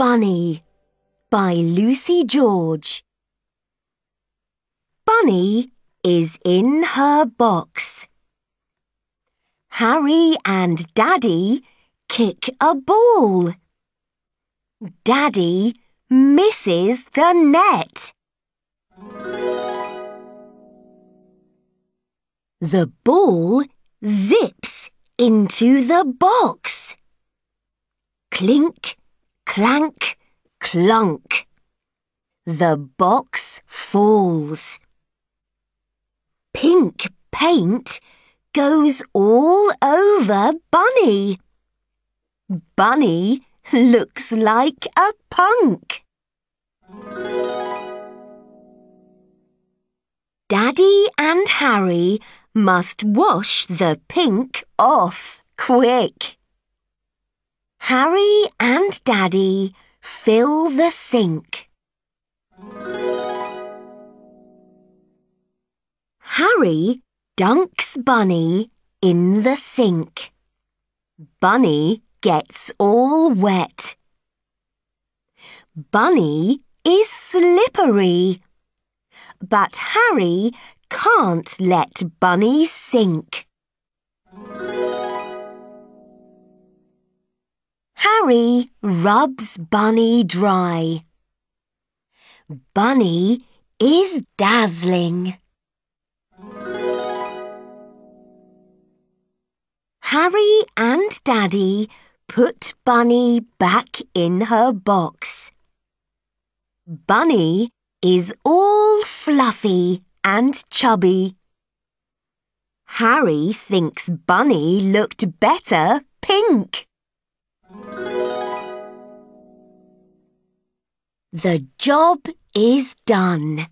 Bunny by Lucy George. Bunny is in her box. Harry and Daddy kick a ball. Daddy misses the net. The ball zips into the box. Clink, clank, clunk. The box falls. Pink paint goes all over Bunny. Bunny looks like a punk. Daddy and Harry must wash the pink off quick. Harry and Daddy fill the sink. Harry dunks Bunny in the sink. Bunny gets all wet. Bunny is slippery. But Harry can't let Bunny sink. Harry rubs Bunny dry. Bunny is dazzling. Harry and Daddy put Bunny back in her box. Bunny is all fluffy and chubby. Harry thinks Bunny looked better pink. The job is done.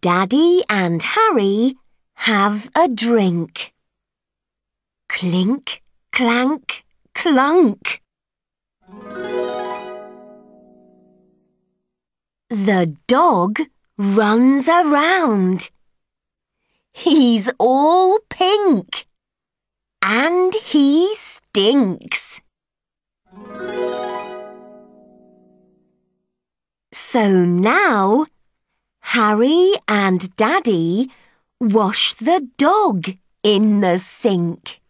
Daddy and Harry have a drink. Clink, clank, clunk. The dog runs around. He's all pink. And he stinks. So now, Harry and Daddy wash the dog in the sink.